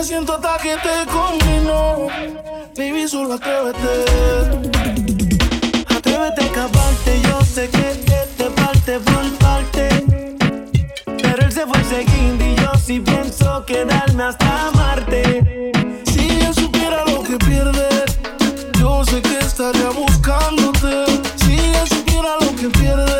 Ya siento hasta que te combino. Baby, solo atrévete. Atrévete a escaparte. Yo sé que te parte por parte. Pero él se fue seguindo y yo sí pienso quedarme hasta Marte. Si él supiera lo que pierde, yo sé que estaría buscándote. Si él supiera lo que pierde,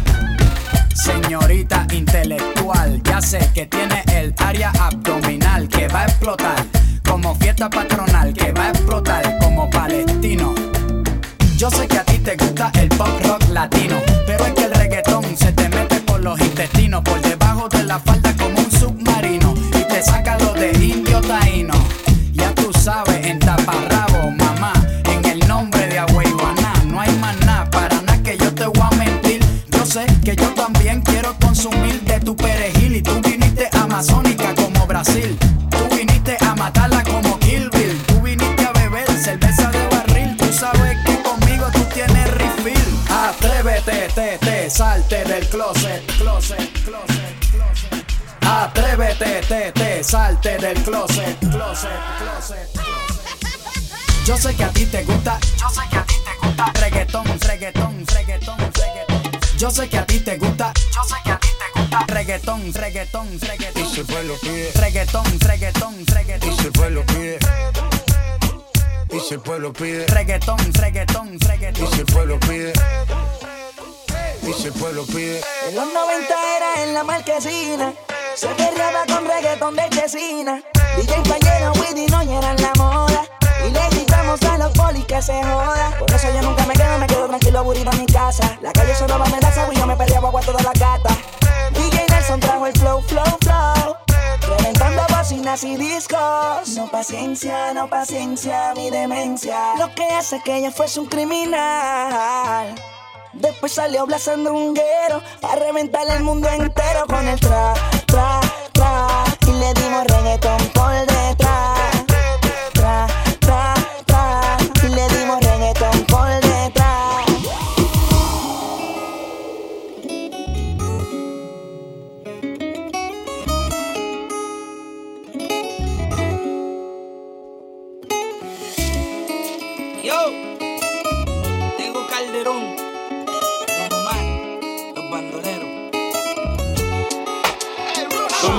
Señorita intelectual, ya sé que tiene el área abdominal que va a explotar como fiesta patronal, que va a explotar como palestino. Yo sé que a ti te gusta el pop rock latino, pero es que el reggaetón se te mete por los intestinos, por debajo de la falda como un submarino y te saca lo de indio taíno. Ya tú sabes, en taparrabo, mamá, en el nombre de Agüeyuaná, no hay más nada, para nada que yo te voy a mentir. Yo sé que yo closet, closet, closet, closet. Atrévete, te, te, salte del closet, closet, closet. Yo sé que a ti te gusta, yo sé que a ti te gusta reggaetón, reggaetón, reggaetón, reggaetón. Yo sé que a ti te gusta, yo sé que a ti te gusta reggaetón, reggaetón, reggaetón. Y si el pueblo pide, Reggaetón, reggaetón, reggaetón. y si el pueblo pide, y si el pueblo pide, Reggaetón, reggaetón, y reggaetón. si el pueblo pide, y el pueblo pide. En los 90 era en la marquesina. Se guerreaba con reggaetón de Chesina. DJ Payero, Widdy no eran la moda. Y le gritamos a los polis que se joda. Por eso yo nunca me quedo, me quedo tranquilo aburrido en mi casa. La calle solo va me da y yo me peleaba agua toda la gata. DJ Nelson trajo el flow, flow, flow. Reventando bocinas y discos. No paciencia, no paciencia, mi demencia. Lo que hace que ella fuese un criminal. Después salió Blas Sandunguero para reventar el mundo entero con el tra, tra, tra. Y le dimos reggaetón por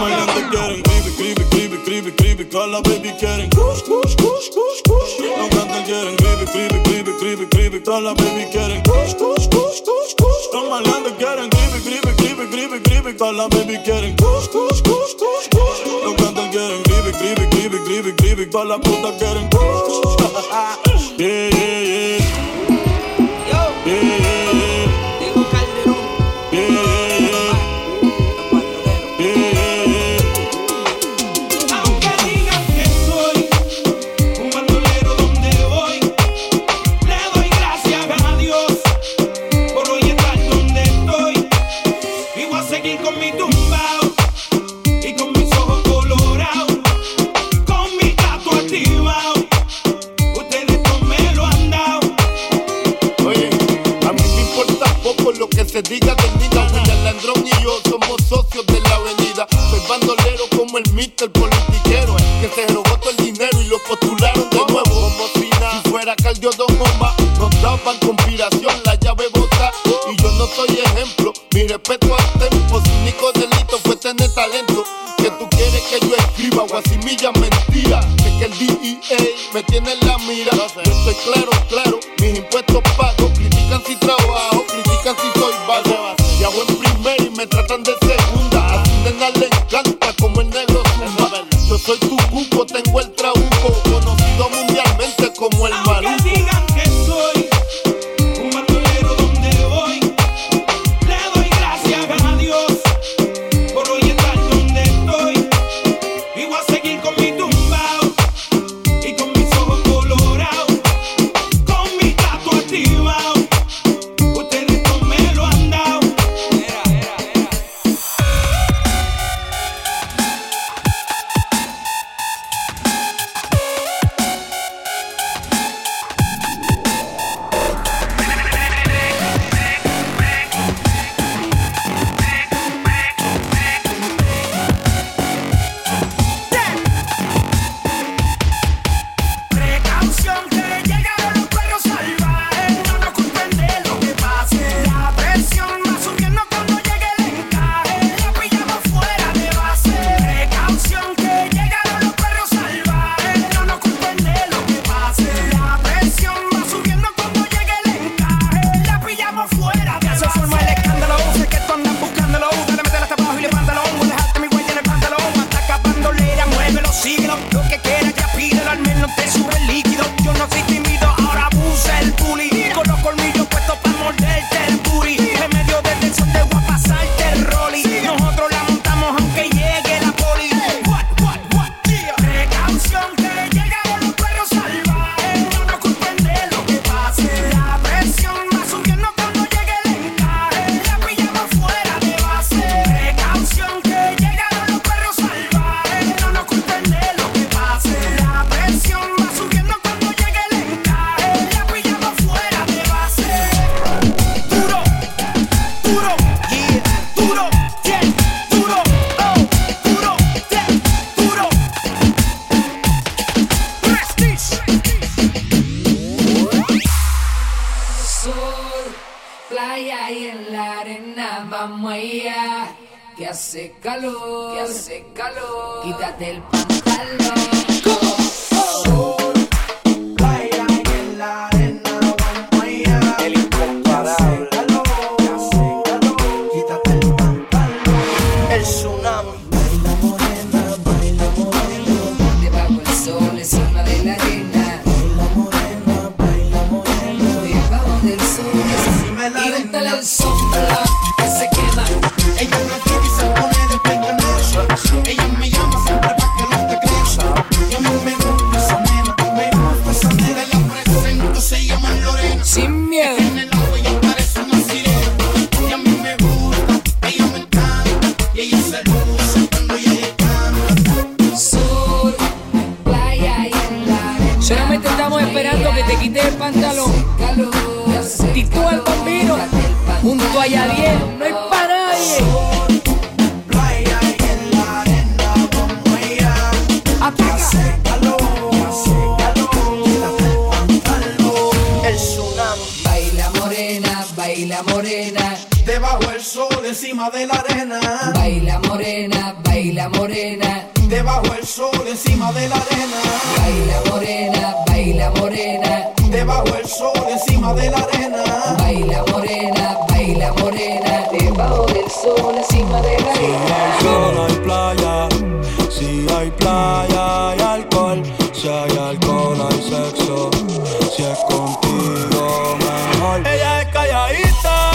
mañana te quieren. Creepy, creepy, creepy, creepy, creepy, call baby quieren. Kush, kush, kush, kush, kush. No cantan quieren. Creepy, creepy, creepy, creepy, creepy, call baby quieren. Kush, kush, kush, kush, kush. No mañana te quieren. Creepy, creepy, creepy, creepy, creepy, call baby quieren. Kush, kush, kush, kush, kush. No cantan quieren. Creepy, creepy, creepy, creepy, creepy, call la puta quieren. Kush. Yeah, yeah. pan con 손에 Que hace calor, que hace calor. Quítate el pantalón. Como ¿Cómo? Oh. Baila en la arena, guamaya. El incomparable. Que hace calor, que hace calor. Quítate el pantalón. El tsunami. Baila morena, baila morena. Debajo el sol, encima de la arena. Baila morena, baila morena. Debajo del sol, encima de la arena. de la arena. Baila morena, baila morena. Debajo el sol, encima de la arena. Baila morena, baila morena. Debajo el sol, encima de la arena. Baila morena, baila morena. Debajo del sol, encima de la arena. Si hay sol, hay playa. Si hay playa, hay alcohol. Si hay alcohol, hay sexo. Si es contigo, mejor. Ella es calladita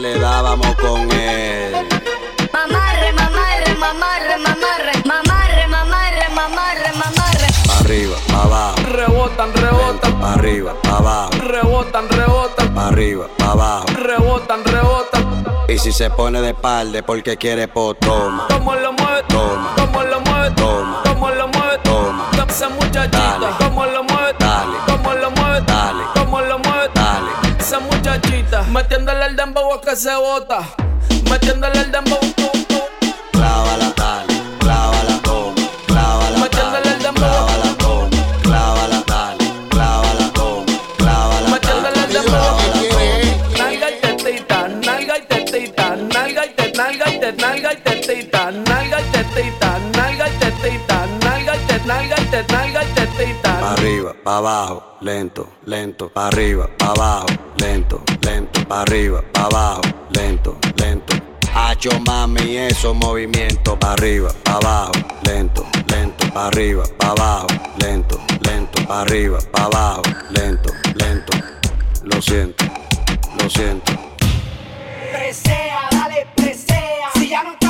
le dábamos con él. Mamarre, mamarre, mamarre, mamarre, mamarre, mamarre, mamarre, mamarre. Pa arriba, pa abajo. Rebotan, rebotan. Pa arriba, pa abajo. Rebotan, rebotan. Pa arriba, pa abajo. Rebotan, rebotan. Y si se pone de espalda porque quiere po, toma. Como lo mueve, toma. Como lo mueve, toma. Como lo mueve, toma. Esa muchacha. Metiéndole el dembow a que se bota. Metiéndole el dembow abajo, lento, lento, para arriba, para abajo, lento, lento, para arriba, para abajo, lento, lento. Hacho mami esos movimientos para arriba, para abajo, lento, lento, para arriba, para abajo, lento, lento, para arriba, para abajo, lento, lento. Lo siento, lo siento. Presea, dale, presea. Si ya no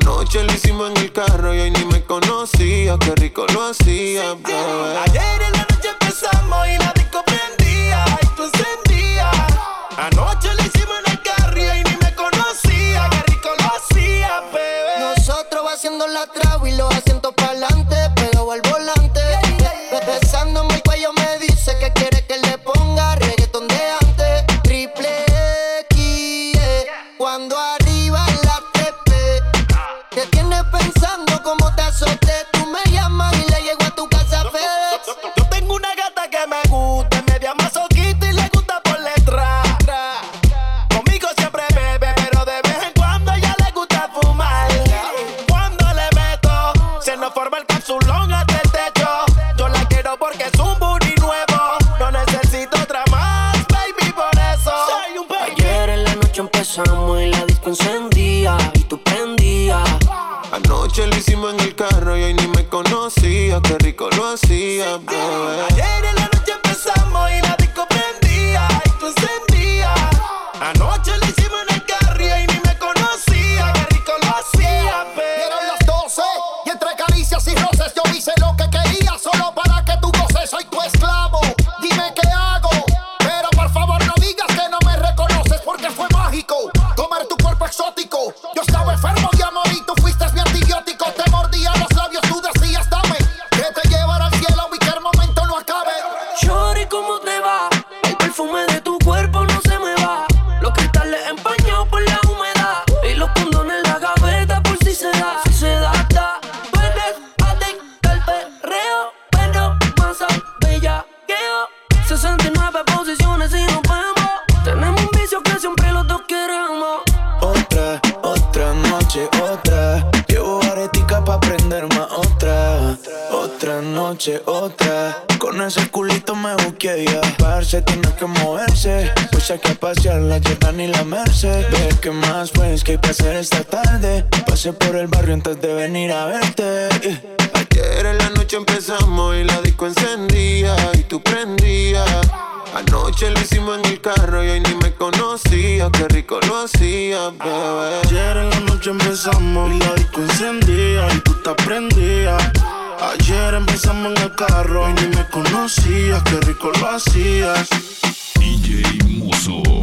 Anoche lo hicimos en el carro y hoy ni me conocía. Qué rico lo hacía, sí, Ayer en la noche empezamos y Con ese culito me busqué ya. Parce, tiene que moverse. Pues hay que pasear la Jordan y la Merced. Ve que más pues que hay que hacer esta tarde. Pasé por el barrio antes de venir a verte. Eh. Ayer en la noche empezamos y la disco encendía y tú prendías. Anoche lo hicimos en el carro y hoy ni me conocía, qué rico lo hacía, bebé. Ayer en la noche empezamos y la disco encendía y tú te prendías. Ayer empezamos en el carro y ni me conocías, qué rico lo hacías. DJ Muso.